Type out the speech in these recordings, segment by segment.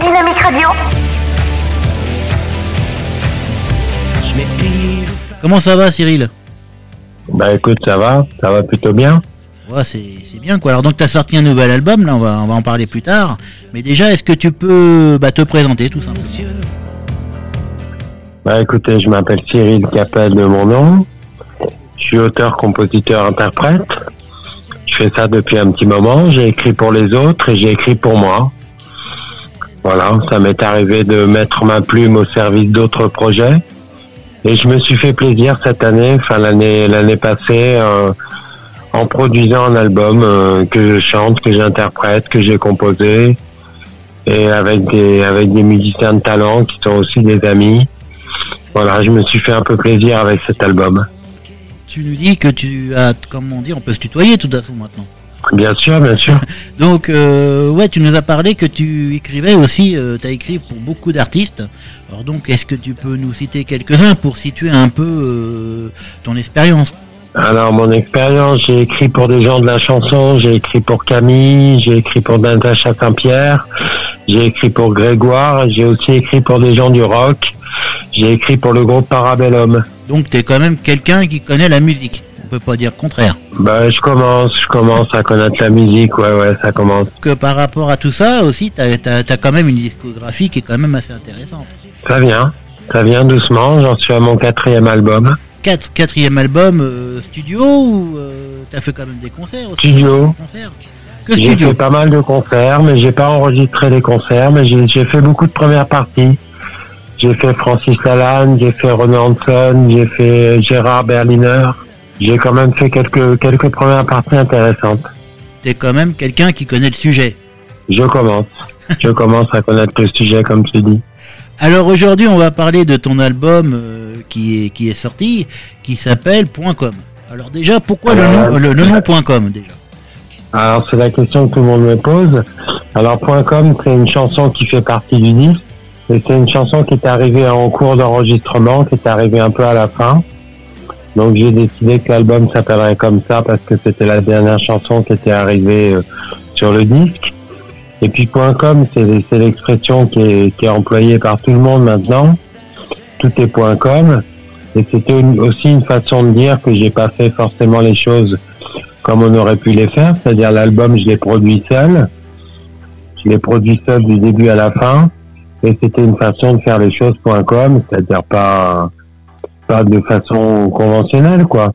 Dynamique Radio. Comment ça va, Cyril Bah écoute, ça va, ça va plutôt bien. Ouais, c'est c'est bien quoi. Alors donc tu as sorti un nouvel album, là on va, on va en parler plus tard. Mais déjà, est-ce que tu peux bah, te présenter tout simplement Bah écoutez, je m'appelle Cyril Capel de mon nom. Je suis auteur, compositeur, interprète. Je fais ça depuis un petit moment. J'ai écrit pour les autres et j'ai écrit pour moi. Voilà, ça m'est arrivé de mettre ma plume au service d'autres projets. Et je me suis fait plaisir cette année, enfin l'année l'année passée, euh, en produisant un album euh, que je chante, que j'interprète, que j'ai composé, et avec des avec des musiciens de talent qui sont aussi des amis. Voilà, je me suis fait un peu plaisir avec cet album. Tu nous dis que tu as, comment dire, on peut se tutoyer tout à façon maintenant. Bien sûr, bien sûr. Donc euh, ouais, tu nous as parlé que tu écrivais aussi, tu as écrit pour beaucoup d'artistes. Alors donc, est-ce que tu peux nous citer quelques-uns pour situer un peu euh, ton expérience? Alors mon expérience, j'ai écrit pour des gens de la chanson, j'ai écrit pour Camille, j'ai écrit pour Natacha Saint-Pierre, j'ai écrit pour Grégoire, j'ai aussi écrit pour des gens du rock, j'ai écrit pour le groupe Parabellum. Donc tu es quand même quelqu'un qui connaît la musique. On peut pas dire le contraire. Bah je commence, je commence à connaître la musique, ouais ouais, ça commence. Que par rapport à tout ça aussi, tu as, quand même une discographie qui est quand même assez intéressante. Ça vient, ça vient doucement, j'en suis à mon quatrième album. Quatre, quatrième album euh, studio ou euh, t'as fait quand même des concerts aussi? Studio. J'ai fait pas mal de concerts, mais j'ai pas enregistré les concerts, mais j'ai j'ai fait beaucoup de premières parties. J'ai fait Francis Lalanne, j'ai fait René Hanson, j'ai fait Gérard Berliner. J'ai quand même fait quelques quelques premières parties intéressantes. T'es quand même quelqu'un qui connaît le sujet. Je commence. Je commence à connaître le sujet, comme tu dis. Alors aujourd'hui, on va parler de ton album euh, qui est qui est sorti, qui s'appelle Point .com. Alors déjà, pourquoi le Euh, nom le, le nom .com déjà? Alors c'est la question que tout le monde me pose. Alors .com c'est une chanson qui fait partie du disque et c'est une chanson qui est arrivée en cours d'enregistrement, qui est arrivée un peu à la fin. Donc j'ai décidé que l'album s'appellerait comme ça parce que c'était la dernière chanson qui était arrivée euh, sur le disque. Et puis .com c'est l'expression qui est, employée par tout le monde maintenant. Tout est .com et c'était aussi une façon de dire que j'ai pas fait forcément les choses comme on aurait pu les faire, c'est-à-dire l'album, je l'ai produit seul. Je l'ai produit seul du début à la fin. Et c'était une façon de faire les choses .com, c'est-à-dire pas, pas de façon conventionnelle, quoi.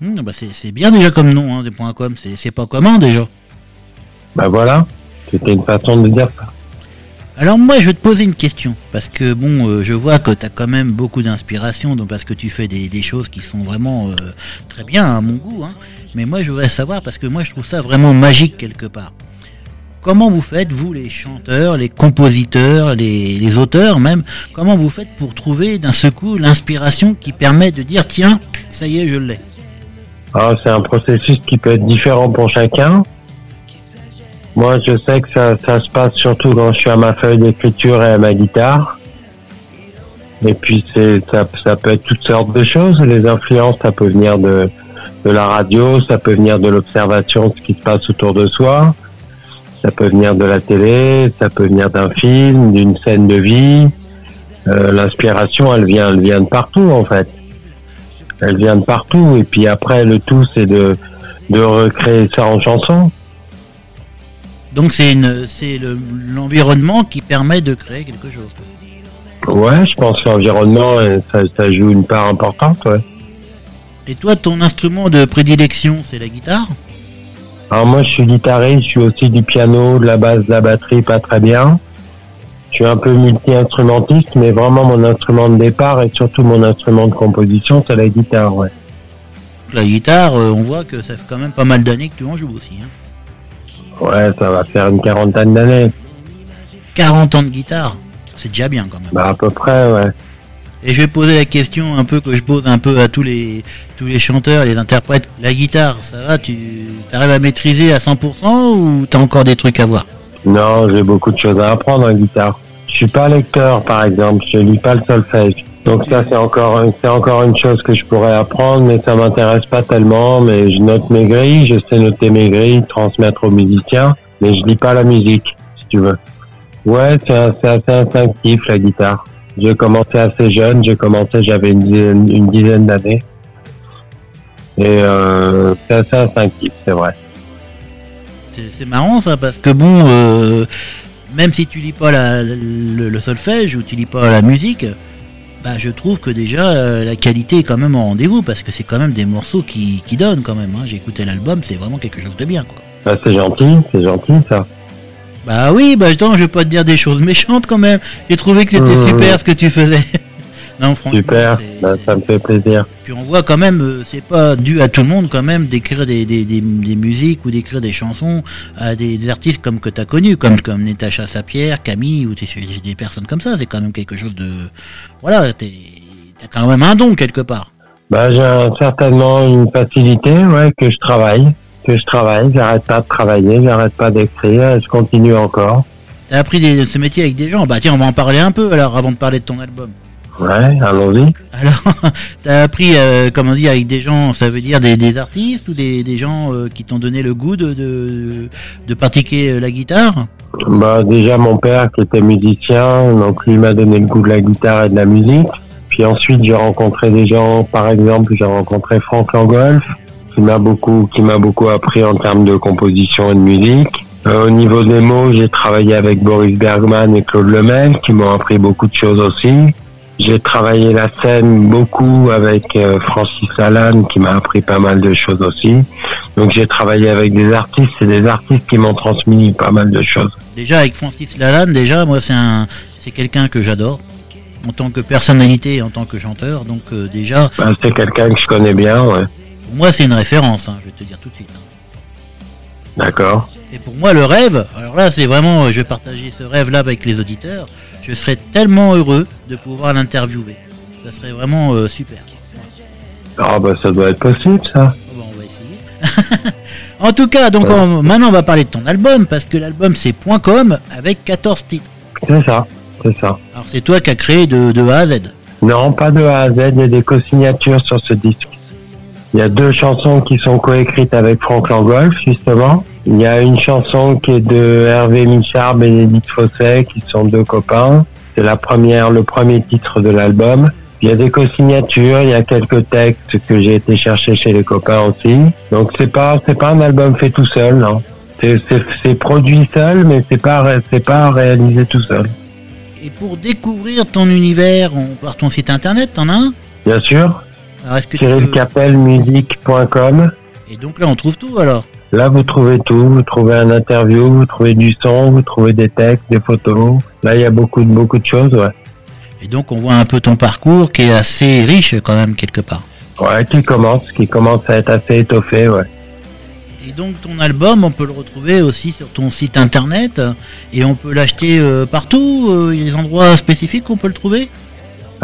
Hmm, bah c'est bien déjà comme nom, hein, des points .com. C'est pas commun déjà. Ben voilà. C'était une façon de dire ça. Alors moi, je vais te poser une question parce que bon, euh, je vois que tu as quand même beaucoup d'inspiration, donc parce que tu fais des, des choses qui sont vraiment euh, très bien à mon goût. Hein. Mais moi, je voudrais savoir parce que moi, je trouve ça vraiment magique quelque part. Comment vous faites, vous, les chanteurs, les compositeurs, les, auteurs même, comment vous faites pour trouver d'un seul coup l'inspiration qui permet de dire tiens, ça y est, je l'ai? Alors, c'est un processus qui peut être différent pour chacun. Moi, je sais que ça, se passe surtout quand je suis à ma feuille d'écriture et à ma guitare. Et puis, ça, ça peut être toutes sortes de choses. Les influences, ça peut venir de, de la radio, ça peut venir de l'observation de ce qui se passe autour de soi. Ça peut venir de la télé, ça peut venir d'un film, d'une scène de vie. Euh, l'inspiration, elle vient, elle vient de partout, en fait. Elle vient de partout. Et puis après, le tout, c'est de, de recréer ça en chanson. Donc c'est le- l'environnement qui permet de créer quelque chose. Ouais, je pense que l'environnement, euh, ça, ça joue une part importante, ouais. Et toi, ton instrument de prédilection, c'est la guitare? Alors moi, je suis guitariste, je suis aussi du piano, de la basse, de la batterie, pas très bien. Je suis un peu multi-instrumentiste, mais vraiment mon instrument de départ et surtout mon instrument de composition, c'est la guitare, ouais. La guitare, euh, on voit que ça fait quand même pas mal d'années que tu en joues aussi. Hein. Ouais, ça va faire une quarantaine d'années. 40 ans de guitare, c'est déjà bien quand même. Bah, à peu près, ouais. Et je vais poser la question un peu que je pose un peu à tous les tous les chanteurs, les interprètes. La guitare, ça va, tu arrives à maîtriser à 100% ou t'as encore des trucs à voir? Non, j'ai beaucoup de choses à apprendre en guitare. Je suis pas lecteur, par exemple. Je lis pas le solfège. Donc ça, c'est encore, c'est encore une chose que je pourrais apprendre, mais ça m'intéresse pas tellement. Mais je note mes grilles, je sais noter mes grilles, transmettre aux musiciens, mais je lis pas la musique, si tu veux. Ouais, c'est assez instinctif la guitare. J'ai commencé assez jeune, j'ai commencé, j'avais une dizaine, une dizaine d'années. Et euh, c'est assez instinctif, c'est vrai. C'est marrant ça, parce que bon, euh, même si tu lis pas le, solfège ou tu lis pas la musique, bah, je trouve que déjà euh, la qualité est quand même au rendez-vous, parce que c'est quand même des morceaux qui, qui donnent quand même. Hein. J'ai écouté l'album, c'est vraiment quelque chose de bien. Quoi. Bah, c'est gentil, c'est gentil ça. Bah oui, bah attends, je vais pas te dire des choses méchantes quand même. J'ai trouvé que c'était mmh. super ce que tu faisais. non, franchement. Super, bah, ça me fait plaisir. Puis on voit quand même, euh, c'est pas dû à tout le monde quand même d'écrire des, des, des, musiques ou d'écrire des chansons à des, artistes comme que tu as connus, comme, comme Natacha Sapierre, Camille ou des personnes comme ça. C'est quand même quelque chose de. Voilà, t'as quand même un don quelque part. Bah, j'ai certainement une facilité, ouais, que je travaille que je travaille, j'arrête pas de travailler, j'arrête pas d'écrire, je continue encore. T'as appris ce métier avec des gens Bah tiens, on va en parler un peu alors avant de parler de ton album. Ouais, allons-y. Alors, t'as appris, euh, comment dire, avec des gens, ça veut dire des, artistes ou des, gens euh, qui t'ont donné le goût de, de, pratiquer euh, la guitare? Bah déjà mon père qui était musicien, donc lui m'a donné le goût de la guitare et de la musique. Puis ensuite j'ai rencontré des gens, par exemple j'ai rencontré Franck Langolf, qui m'a beaucoup, qui m'a beaucoup appris en termes de composition et de musique. Euh, au niveau des mots, j'ai travaillé avec Boris Bergman et Claude Lemel, qui m'ont appris beaucoup de choses aussi. J'ai travaillé la scène beaucoup avec euh, Francis Lalanne, qui m'a appris pas mal de choses aussi. Donc j'ai travaillé avec des artistes et des artistes qui m'ont transmis pas mal de choses. Déjà avec Francis Lalanne, déjà moi c'est un, c'est quelqu'un que j'adore en tant que personnalité et en tant que chanteur. Donc euh, déjà. Bah, c'est quelqu'un que je connais bien, ouais. Moi, c'est une référence, hein, je vais te dire tout de suite. Hein. D'accord. Et pour moi, le rêve, alors là, c'est vraiment, je vais partager ce rêve-là avec les auditeurs. Je serais tellement heureux de pouvoir l'interviewer. Ça serait vraiment euh, super. Ah bah ça doit être possible ça. Oh, bah, on va essayer. en tout cas, donc maintenant on va parler de ton album parce que l'album c'est .com avec 14 titres. C'est ça, c'est ça. Alors c'est toi qui as créé de, de A à Z. Non, pas de A à Z, il y a des co-signatures sur ce disque. Il y a deux chansons qui sont coécrites avec Franck Langolf, justement. Il y a une chanson qui est de Hervé Michard, Bénédicte Fosset, qui sont deux copains. C'est la première, le premier titre de l'album. Il y a des co-signatures, il y a quelques textes que j'ai été chercher chez les copains aussi. Donc c'est pas, c'est pas un album fait tout seul, non. C'est produit seul, mais c'est pas, c'est pas réalisé tout seul. Et pour découvrir ton univers, on part ton site internet, t'en as un? Bien sûr. CyrilCapelmusique.com. Et donc là, on trouve tout alors Là, vous trouvez tout. Vous trouvez un interview, vous trouvez du son, vous trouvez des textes, des photos. Là, il y a beaucoup de, beaucoup de choses, ouais. Et donc, on voit un peu ton parcours qui est assez riche quand même, quelque part. Ouais, qui commence, qui commence à être assez étoffé, ouais. Et donc ton album, on peut le retrouver aussi sur ton site internet et on peut l'acheter euh, partout. Euh, il y a des endroits spécifiques où on peut le trouver?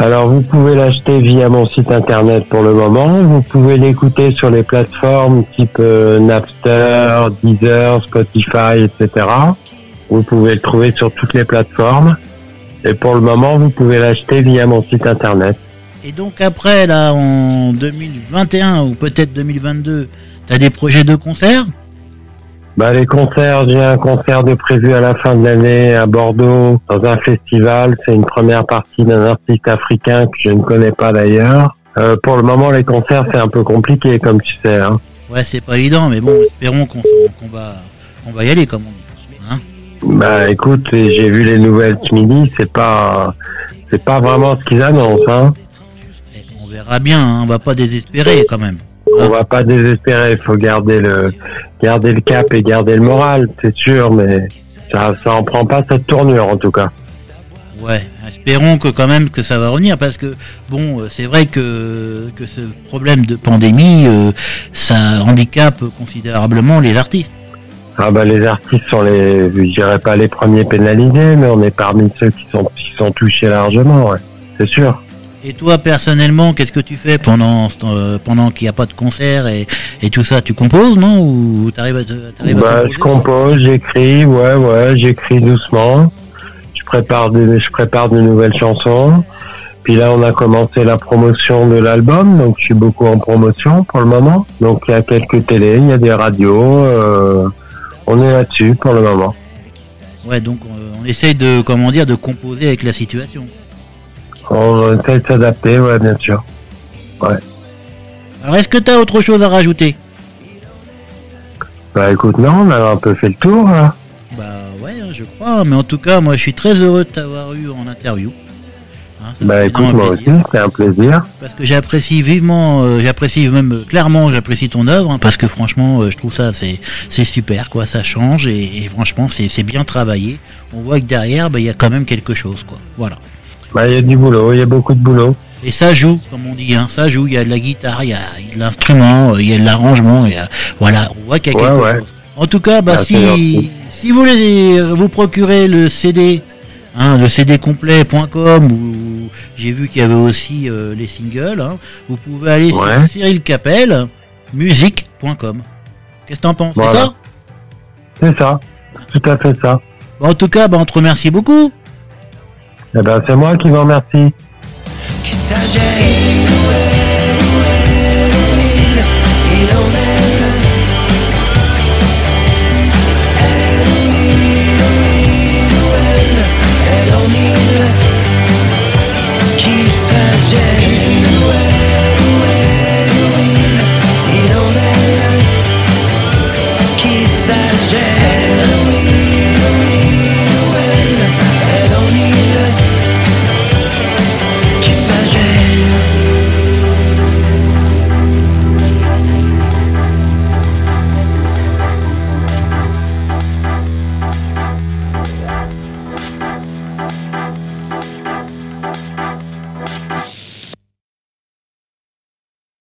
Alors vous pouvez l'acheter via mon site internet pour le moment. Vous pouvez l'écouter sur les plateformes type euh, Napster, Deezer, Spotify, etc. Vous pouvez le trouver sur toutes les plateformes. Et pour le moment, vous pouvez l'acheter via mon site internet. Et donc après, là, en 2021 ou peut-être 2022, tu as des projets de concert? Bah, les concerts, j'ai un concert de prévu à la fin de l'année à Bordeaux dans un festival. C'est une première partie d'un artiste africain que je ne connais pas d'ailleurs. Euh, pour le moment, les concerts, c'est un peu compliqué, comme tu sais. Hein. Ouais, c'est pas évident, mais bon, espérons qu'on va, on va y aller, comme on dit. Hein bah, écoute, j'ai vu les nouvelles ce midi, c'est pas, c'est pas vraiment ce qu'ils annoncent. Hein. On verra bien, hein, on va pas désespérer quand même. On va pas désespérer, il faut garder le, garder le cap et garder le moral, c'est sûr, mais ça, ça en prend pas cette tournure en tout cas. Ouais, espérons que quand même que ça va revenir parce que bon, euh, c'est vrai que, que ce problème de pandémie, euh, ça handicape considérablement les artistes. Ah bah les artistes sont les, je dirais pas les premiers pénalisés, mais on est parmi ceux qui sont qui sont touchés largement, ouais, c'est sûr. Et toi, personnellement, qu'est-ce que tu fais pendant, euh, pendant qu'il n'y a pas de concert et, et, tout ça Tu composes, non Ou t'arrives à, arrives bah, Je compose, j'écris, ouais, ouais, j'écris doucement. Je prépare, des, je prépare de nouvelles chansons. Puis là, on a commencé la promotion de l'album, donc je suis beaucoup en promotion pour le moment. Donc il y a quelques télés, il y a des radios. Euh, on est là-dessus pour le moment. Ouais, donc euh, on essaye de, comment dire, de composer avec la situation. On essaie de s'adapter, ouais, bien sûr. Ouais. Alors, est-ce que tu as autre chose à rajouter? Bah écoute, non, on a un peu fait le tour. Là. Bah ouais, hein, je crois. Mais en tout cas, moi, je suis très heureux de t'avoir eu en interview. Hein, Bah écoute, moi plaisir. aussi, c'était un plaisir. Parce que j'apprécie vivement, euh, j'apprécie même euh, clairement, j'apprécie ton œuvre, hein, parce que franchement, euh, je trouve ça c'est c'est super, quoi. Ça change et, et franchement, c'est c'est bien travaillé. On voit que derrière, bah, il y a quand même quelque chose, quoi. Voilà. Bah il y a du boulot, il y a beaucoup de boulot. Et ça joue, comme on dit, hein, ça joue. Il y a de la guitare, il y a, de l'instrument, euh, il y a de l'arrangement, il y a, voilà, on voit qu'il y a Ouais, quelque ouais. chose. En tout cas, bah, Ah, si, si vous voulez euh, vous procurer le CD, hein, le cdcomplet.com, ou j'ai vu qu'il y avait aussi euh, les singles, hein, vous pouvez aller Ouais. sur Cyril Capel, musique.com. Qu'est-ce que t'en penses C'est ça? C'est ça, tout à fait ça. En tout cas, bah, on te remercie beaucoup. Eh ben c'est moi qui vous remercie.